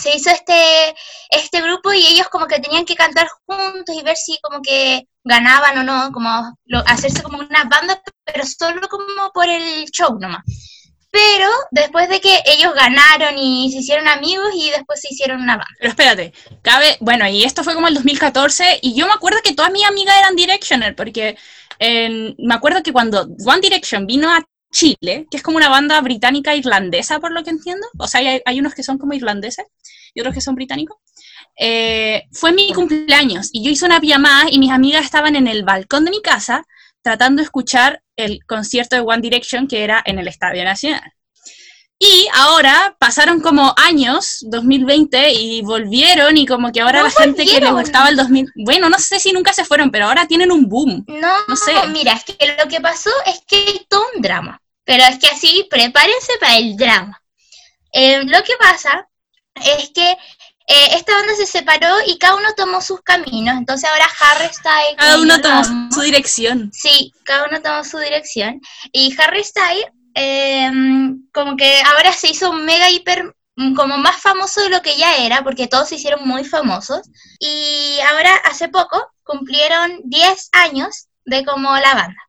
A: se hizo este, este grupo y ellos como que tenían que cantar juntos y ver si como que ganaban o no, como hacerse como una banda, pero solo como por el show nomás. Pero después de que ellos ganaron y se hicieron amigos y después se hicieron una banda.
I: Pero espérate, cabe, bueno, y esto fue como el 2014 y yo me acuerdo que todas mis amigas eran Directioner porque me acuerdo que cuando One Direction vino a Chile, que es como una banda británica irlandesa por lo que entiendo, o sea, hay, hay unos que son como irlandeses y otros que son británicos, eh, fue mi cumpleaños y yo hice una pijamada y mis amigas estaban en el balcón de mi casa tratando de escuchar el concierto de One Direction que era en el Estadio Nacional. Y ahora pasaron como años, 2020, y volvieron y como que ahora
A: No
I: la gente que les gustaba el 2000, bueno, no sé si nunca se fueron, pero ahora tienen un boom.
A: No,
I: No sé.
A: mira, es que lo que pasó es que hay todo un drama. Pero es que así, prepárense para el drama. Eh, lo que pasa es que eh, esta banda se separó y cada uno tomó sus caminos. Entonces ahora Harry Styles.
I: Cada uno tomó su dirección.
A: Sí, cada uno tomó su dirección. Y Harry Styles, eh, como que ahora se hizo mega hiper, mm, como más famoso de lo que ya era, porque todos se hicieron muy famosos. Y ahora, hace poco, cumplieron 10 años de como la banda.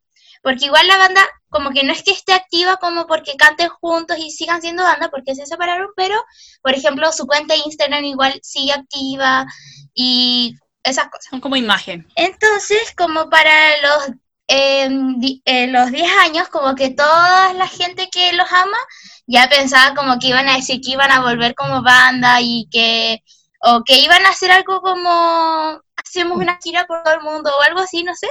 A: Porque igual la banda, como que no es que esté activa como porque canten juntos y sigan siendo banda, porque se separaron, pero, por ejemplo, su cuenta de Instagram igual sigue activa y esas cosas.
I: Son como imagen.
A: Entonces, como para los, eh, di- eh, los 10 años, como que toda la gente que los ama ya pensaba como que iban a decir que iban a volver como banda y que, o que iban a hacer algo como, hacemos una gira por todo el mundo o algo así, no sé.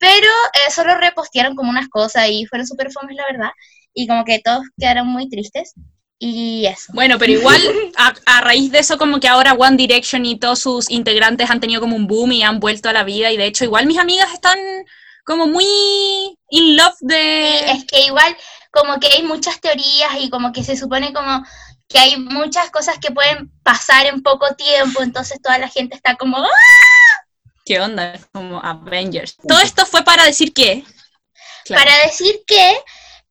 A: Pero eh, solo repostearon como unas cosas y fueron súper fomes, la verdad. Y como que todos quedaron muy tristes. Y eso.
I: Bueno, pero igual a, a raíz de eso como que ahora One Direction y todos sus integrantes han tenido como un boom y han vuelto a la vida y de hecho igual mis amigas están como muy in love
A: Sí,
I: de...
A: es que igual como que hay muchas teorías y como que se supone como que hay muchas cosas que pueden pasar en poco tiempo, entonces toda la gente está como ¡ah!
I: ¿Qué onda? Como Avengers. Todo esto fue para decir que... Claro.
A: para decir que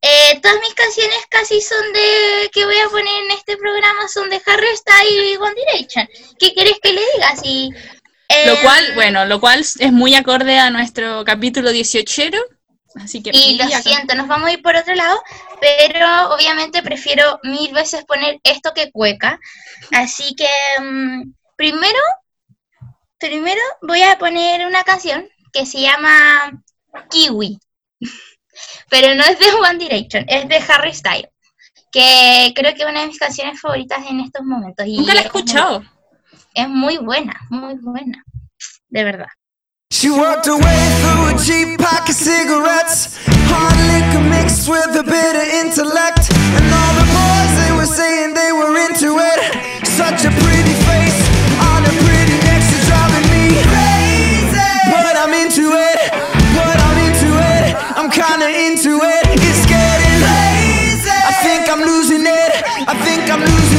A: eh, todas mis canciones casi son de que voy a poner en este programa son de Harry Styles y One Direction. ¿Qué querés que le diga? Si, eh,
I: Lo cual, bueno, lo cual es muy acorde a nuestro capítulo 18. Así que...
A: Y lo siento, nos vamos a ir por otro lado, pero obviamente prefiero mil veces poner esto que cueca. Así que mm, primero, primero voy a poner una canción que se llama Kiwi. Pero no es de One Direction, es de Harry Styles. Que creo que es una de mis canciones favoritas en estos momentos. y
I: Nunca la he
A: es muy-
I: escuchado.
A: Es muy buena, muy buena. De verdad.
J: She walked away through a cheap pack of cigarettes. Hard liquor mixed with a bit of intellect. And all the boys, they were saying they were into it. Such a pretty kinda into it. It's getting lazy. I think I'm losing it. I think I'm losing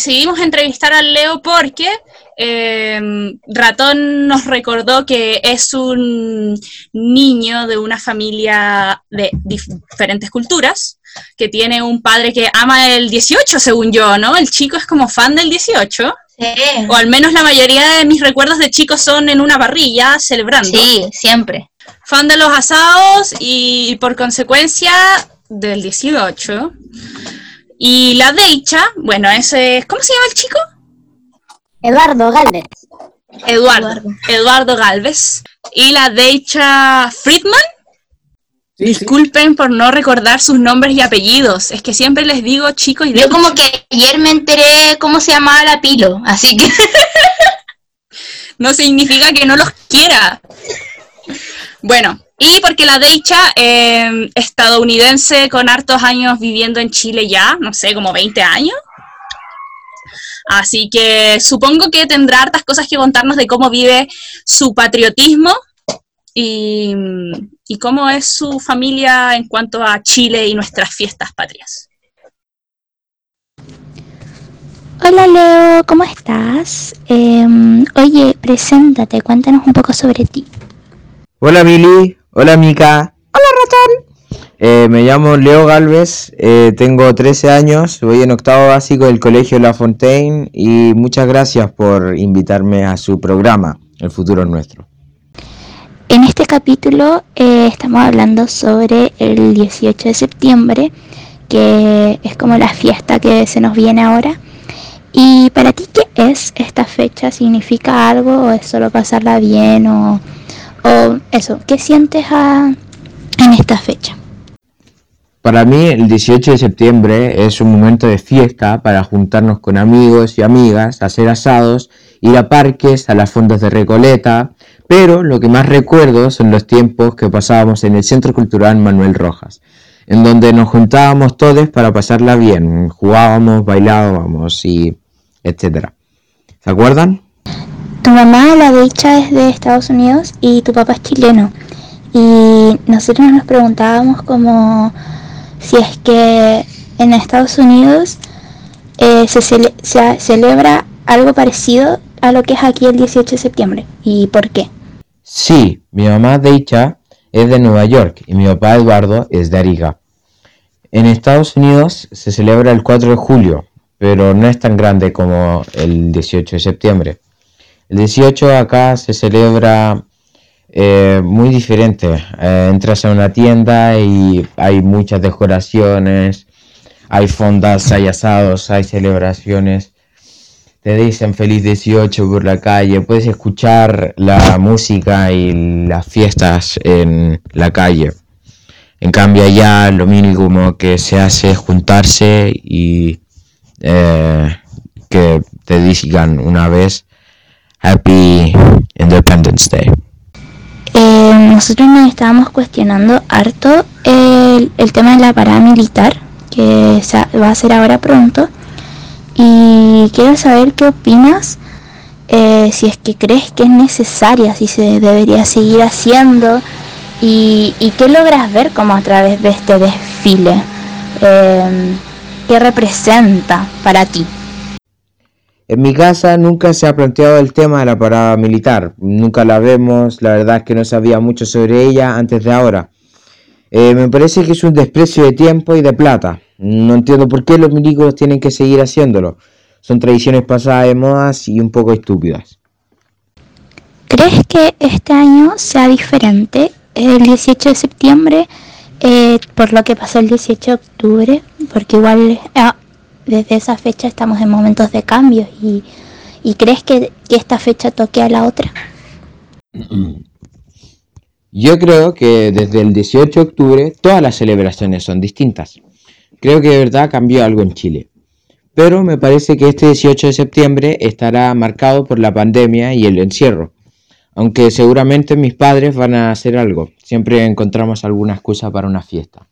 I: decidimos entrevistar al Leo porque eh, Ratón nos recordó que es un niño de una familia de dif- diferentes culturas, que tiene un padre que ama el 18, según yo, ¿no? El chico es como fan del 18.
A: Sí.
I: O al menos la mayoría de mis recuerdos de chicos son en una parrilla celebrando.
A: Sí, siempre.
I: Fan de los asados y por consecuencia del 18. Y la Deicha, bueno, ese es. ¿Cómo se llama el chico?
H: Eduardo Galvez.
I: Eduardo. Eduardo Galvez. Y la Deicha Friedman. Disculpen por no recordar sus nombres y apellidos. Es que siempre les digo chicos y
A: Yo como que ayer me enteré cómo se llamaba la pilo, así que
I: no significa que no los quiera. Bueno, y porque la Deicha, eh, estadounidense con hartos años viviendo en Chile ya, no sé, como 20 años. Así que supongo que tendrá hartas cosas que contarnos de cómo vive su patriotismo y, y cómo es su familia en cuanto a Chile y nuestras fiestas patrias.
K: Hola Leo, ¿cómo estás? Em, oye, preséntate, cuéntanos un poco sobre ti.
L: Hola Mili, hola Mica. Hola Ratón. me llamo Leo Galvez, eh, tengo 13 años, voy en octavo básico del Colegio La Fontaine y muchas gracias por invitarme a su programa, El futuro es nuestro.
K: En este capítulo eh, estamos hablando sobre el 18 de septiembre, que es como la fiesta que se nos viene ahora. ¿Y para ti qué es esta fecha? ¿Significa algo o es solo pasarla bien o, o eso? ¿Qué sientes a- en esta fecha?
L: Para mí el 18 de septiembre es un momento de fiesta para juntarnos con amigos y amigas, hacer asados, ir a parques, a las fondas de Recoleta, pero lo que más recuerdo son los tiempos que pasábamos en el Centro Cultural Manuel Rojas, en donde nos juntábamos todos para pasarla bien, jugábamos, bailábamos y etcétera. ¿Se acuerdan?
K: Tu mamá, la dicha, es de Estados Unidos y tu papá es chileno. Y nosotros nos preguntábamos como si es que en Estados Unidos eh, se, cele- se celebra algo parecido a lo que es aquí el 18 de septiembre. ¿Y por qué?
L: Sí, mi mamá Deicha es de Nueva York y mi papá Eduardo es de Arica. En Estados Unidos se celebra el 4 de julio, pero no es tan grande como el 18 de septiembre. El 18 acá se celebra eh, muy diferente. Eh, entras a una tienda y hay muchas decoraciones, hay fondas, hay asados, hay celebraciones te dicen feliz 18 por la calle, puedes escuchar la música y las fiestas en la calle. En cambio allá lo mínimo que se hace es juntarse y eh, que te digan una vez Happy Independence Day.
K: Eh, nosotros nos estábamos cuestionando harto el, tema de la parada militar, que va a ser ahora pronto. Y quiero saber qué opinas, eh, si es que crees que es necesaria, si se debería seguir haciendo y, y qué logras ver como a través de este desfile, Eh, qué representa para ti.
L: En mi casa nunca se ha planteado el tema de la parada militar, nunca la vemos, la verdad es que no sabía mucho sobre ella antes de ahora. Eh, me parece que es un desprecio de tiempo y de plata. No entiendo por qué los milicos tienen que seguir haciéndolo. Son tradiciones pasadas de modas y un poco estúpidas.
K: ¿Crees que este año sea diferente el 18 de septiembre eh, por lo que pasó el 18 de octubre, porque igual ah, desde esa fecha estamos en momentos de cambio y, y crees que, que esta fecha toque a la otra.
L: Yo creo que desde el 18 de octubre todas las celebraciones son distintas. Creo que de verdad cambió algo en Chile. Pero me parece que este 18 de septiembre estará marcado por la pandemia y el encierro. Aunque seguramente mis padres van a hacer algo. Siempre encontramos alguna excusa para una fiesta.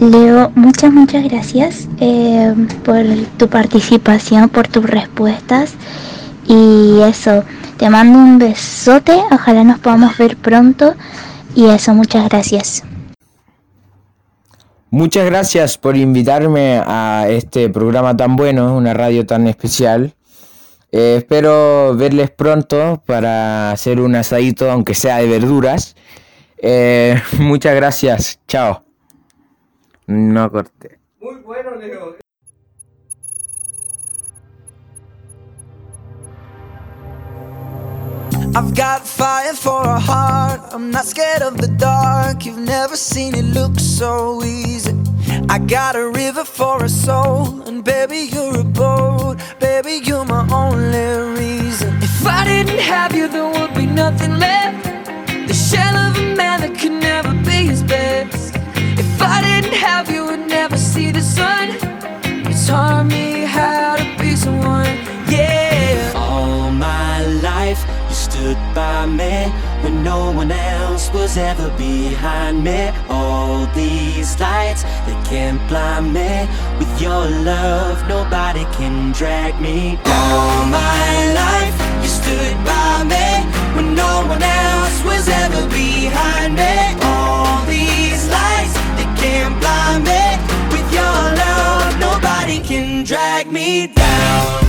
K: Leo, muchas, muchas gracias eh, por tu participación, por tus respuestas. Y eso, te mando un besote, ojalá nos podamos ver pronto. Y eso, muchas gracias.
L: Muchas gracias por invitarme a este programa tan bueno, una radio tan especial. Eh, espero verles pronto para hacer un asadito, aunque sea de verduras. Eh, muchas gracias, chao. No corté.
D: Muy bueno, Leo.
J: I've got fire for a heart. I'm not scared of the dark. You've never seen it look so easy. I got a river for a soul, and baby, you're a boat. Baby, you're my only reason. If I didn't have you, there would be nothing left. The shell of a man that could never be his best. If I didn't have you, would never see the sun. You taught me how to be someone, yeah.
M: All my life, you stood by me when no one else was ever behind me. All these lights, they can't blind me. With your love, nobody can drag me. All my life, you stood by me when no one else was ever behind me. All can't blind me. With your love, nobody can drag me down.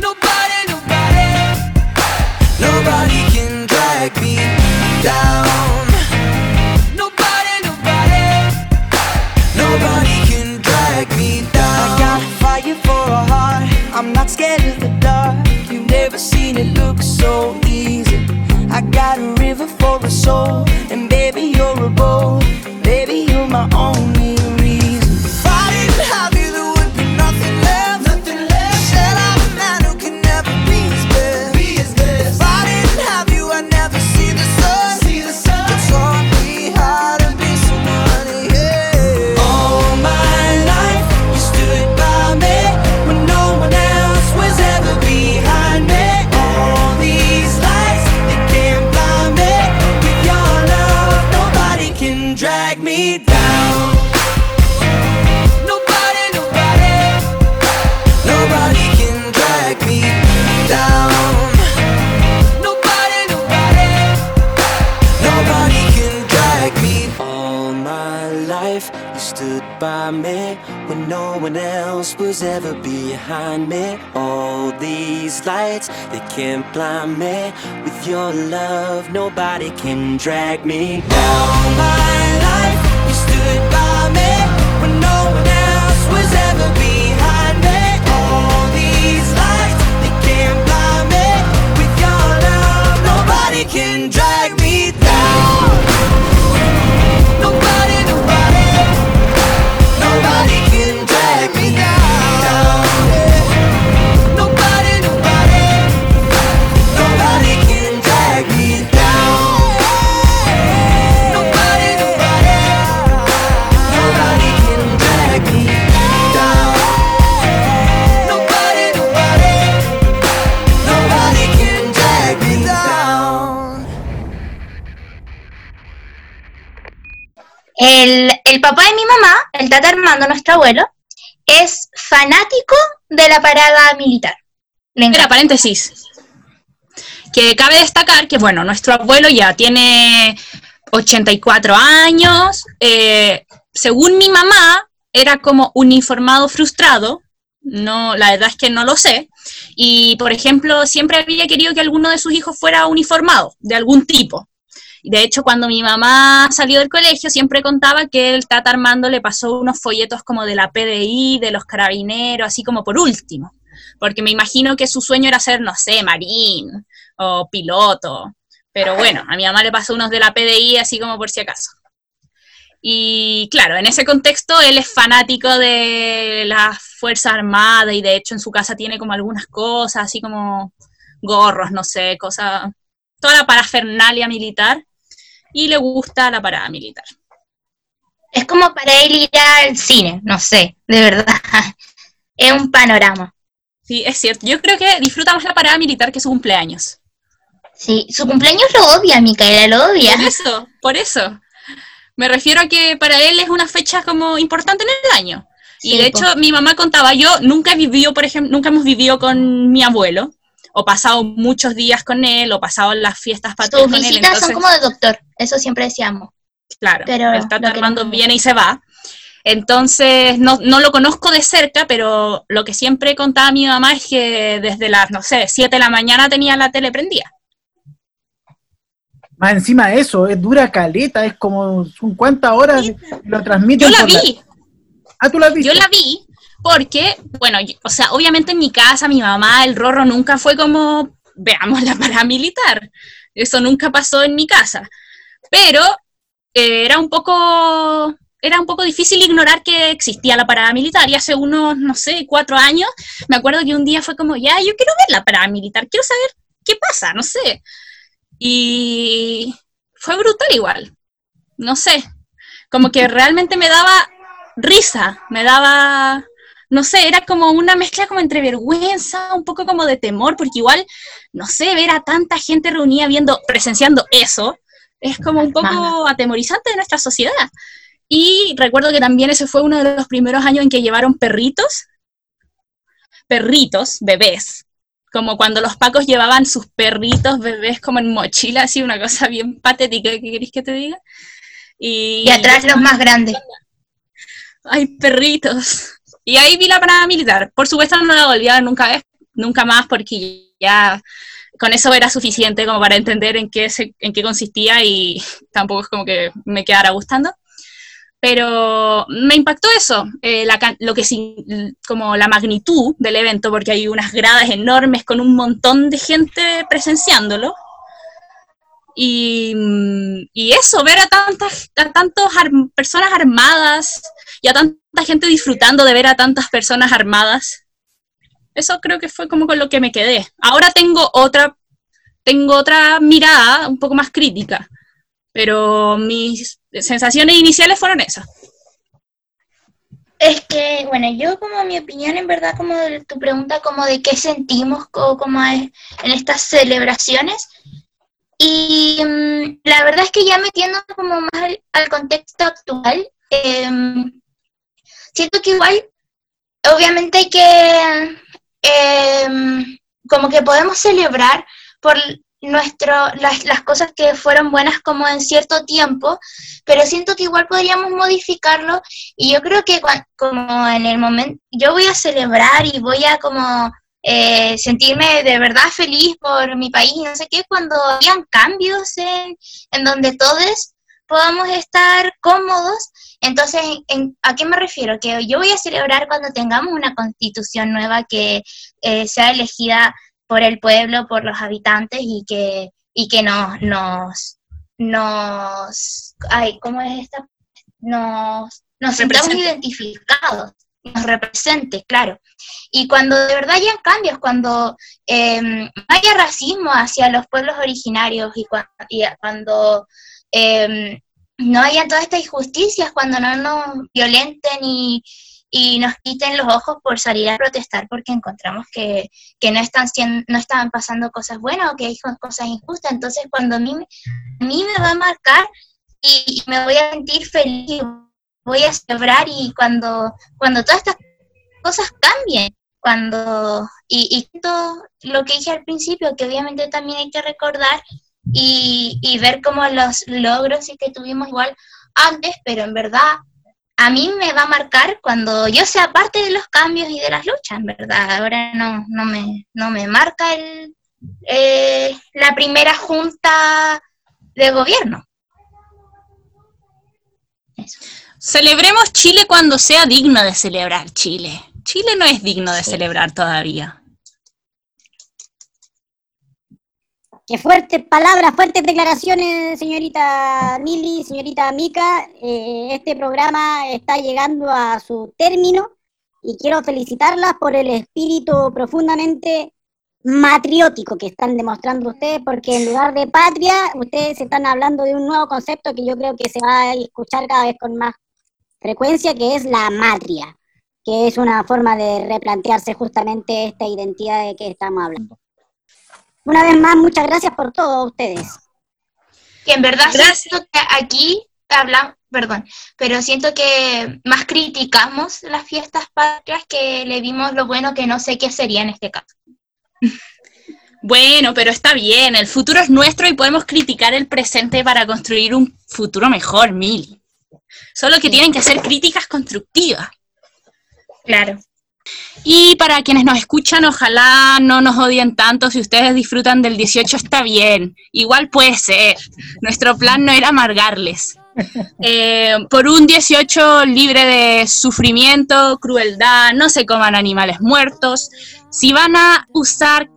J: Nobody, nobody, nobody
A: El, el papá de mi mamá, el tata Armando, nuestro abuelo, es fanático de la parada militar. Encanta.
I: paréntesis. Que cabe destacar que, bueno, nuestro abuelo ya tiene 84 años. eh, según mi mamá, era como uniformado frustrado. No, la verdad es que no lo sé. Y, por ejemplo, siempre había querido que alguno de sus hijos fuera uniformado, de algún tipo. De hecho, cuando mi mamá salió del colegio, siempre contaba que el Tata Armando le pasó unos folletos como de la PDI, de los carabineros, así como por último. Porque me imagino que su sueño era ser, no sé, marín o piloto. Pero bueno, a mi mamá le pasó unos de la PDI así como por si acaso. Y claro, en ese contexto él es fanático de las Fuerzas Armadas y de hecho en su casa tiene como algunas cosas, así como gorros, no sé, cosas, toda la parafernalia militar y le gusta la parada militar.
A: Es como para él ir al cine, no sé, de verdad. Es un panorama.
I: Sí, es cierto. Yo creo que disfruta más la parada militar que su cumpleaños.
A: Sí, su cumpleaños lo odia, Micaela, lo odia.
I: Por eso, por eso. Me refiero a que para él es una fecha como importante en el año. Y de
A: po.
I: hecho, mi mamá contaba, yo nunca he vivido, por ejemplo, nunca hemos vivido con mi abuelo, o pasado muchos días con él, o pasado las fiestas patrias
A: Sus
I: con él.
A: visitas son
I: entonces-
A: como de doctor, eso siempre decíamos.
I: Claro,
A: Pero
I: el Tata Armando viene y se va. Entonces, no, no lo conozco de cerca, pero lo que siempre contaba mi mamá es que desde las, no sé, 7 de la mañana tenía la tele prendida.
N: Más encima de eso, es dura caleta, es como son cuántas horas y lo transmiten.
I: Yo la vi.
N: Ah, tú la viste.
I: Yo la vi porque, bueno, o sea, obviamente en mi casa, mi mamá, el Rorro nunca fue como, veamos la paramilitar. Eso nunca pasó en mi casa. Pero eh, era un poco era un poco difícil ignorar que existía la parada militar y hace unos, no sé, cuatro años, me acuerdo que un día fue como, ya, yo quiero ver la parada militar, quiero saber qué pasa, no sé. Y fue brutal igual, no sé, como que realmente me daba risa, me daba, no sé, era como una mezcla como entre vergüenza, un poco como de temor, porque igual, no sé, ver a tanta gente reunida viendo, presenciando eso, es como un poco atemorizante de nuestra sociedad. Y recuerdo que también ese fue uno de los primeros años en que llevaron perritos, perritos, bebés, como cuando los pacos llevaban sus perritos bebés como en mochila, así una cosa bien patética, ¿qué queréis que te diga? Y,
A: Y atrás los más grandes.
I: Ay, perritos. Y ahí vi la parada militar. Por supuesto no la volví a ver nunca, nunca más porque ya con eso era suficiente como para entender en qué, se- en qué consistía y tampoco es como que me quedara gustando. Pero me impactó eso, eh, la lo que como la magnitud del evento, porque hay unas gradas enormes con un montón de gente presenciándolo. Y, y eso, ver a tantas, a tantas ar- personas armadas y a tanta gente disfrutando de ver a tantas personas armadas, eso creo que fue como con lo que me quedé. Ahora tengo otra, tengo otra mirada un poco más crítica, pero mis sensaciones iniciales fueron esas.
A: Es que, bueno, yo como mi opinión, en verdad, como de tu pregunta, como de qué sentimos co- como en estas celebraciones. Y mm, la verdad es que ya metiendo como más al, al contexto actual, em, siento que igual, obviamente que, em, como que podemos celebrar por nuestro, las, las cosas que fueron buenas como en cierto tiempo, pero siento que igual podríamos modificarlo y yo creo que como en el momento, yo voy a celebrar y voy a como eh, sentirme de verdad feliz por mi país, y no sé qué, cuando hayan cambios en, en donde todos podamos estar cómodos. Entonces, ¿en- ¿a qué me refiero? Que yo voy a celebrar cuando tengamos una constitución nueva que eh, sea elegida por el pueblo, por los habitantes y que, y que nos, nos, nos, ay, ¿cómo es esta? Nos, nos sintamos identificados, nos represente, claro. Y cuando de verdad hayan cambios, cuando eh, haya racismo hacia los pueblos originarios y, cua- y cuando eh, no hayan todas estas injusticias, cuando no nos violenten y, y nos quiten los ojos por salir a protestar porque encontramos que, que no están sien- no estaban pasando cosas buenas o que hay co- cosas injustas. Entonces, cuando a mí, a mí me va a marcar y, y me voy a sentir feliz, voy a celebrar y cuando, cuando todas estas cosas cambien, cuando, y, y todo lo que dije al principio, que obviamente también hay que recordar y, y ver como los logros y que tuvimos igual antes, pero en verdad a mí me va a marcar cuando yo sea parte de los cambios y de las luchas, en verdad. Ahora no, no, me, no me marca el, eh, la primera junta de gobierno.
I: Celebremos Chile cuando sea digno de celebrar Chile. Chile no es digno de celebrar todavía.
H: Qué fuertes palabras, fuertes declaraciones, señorita Mili, señorita Mica. Eh, este programa está llegando a su término y quiero felicitarlas por el espíritu profundamente matriótico que están demostrando ustedes, porque en lugar de patria, ustedes están hablando de un nuevo concepto que yo creo que se va a escuchar cada vez con más frecuencia, que es la matria, que es una forma de replantearse justamente esta identidad de que estamos hablando. Una vez más, muchas gracias por todo ustedes.
A: Que en verdad siento que aquí hablamos, perdón, pero siento que más criticamos las fiestas patrias que le vimos lo bueno que no sé qué sería en este caso.
I: Bueno, pero está bien, el futuro es nuestro y podemos criticar el presente para construir un futuro mejor, Mil. Solo que tienen que ser críticas constructivas.
A: Claro.
I: Y para quienes nos escuchan, ojalá no nos odien tanto. Si ustedes disfrutan del 18, está bien. Igual puede ser. Nuestro plan no era amargarles. Eh, por un 18 libre de sufrimiento, crueldad, no se coman animales muertos. Si van a usar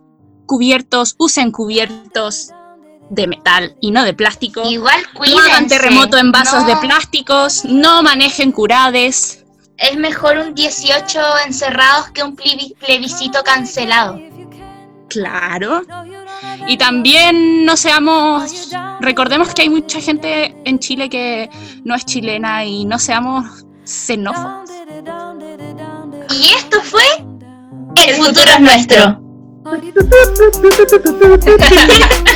I: cubiertos, usen cubiertos de metal y no de plástico.
A: Igual
I: no hagan
A: cuídense,
I: terremoto en vasos
A: no.
I: de plásticos, no manejen curades.
A: Es mejor un 18 encerrados que un plebi- plebiscito cancelado.
I: Claro. Y también no seamos, recordemos que hay mucha gente en Chile que no es chilena y no seamos xenófobos.
A: Y esto fue El futuro es nuestro.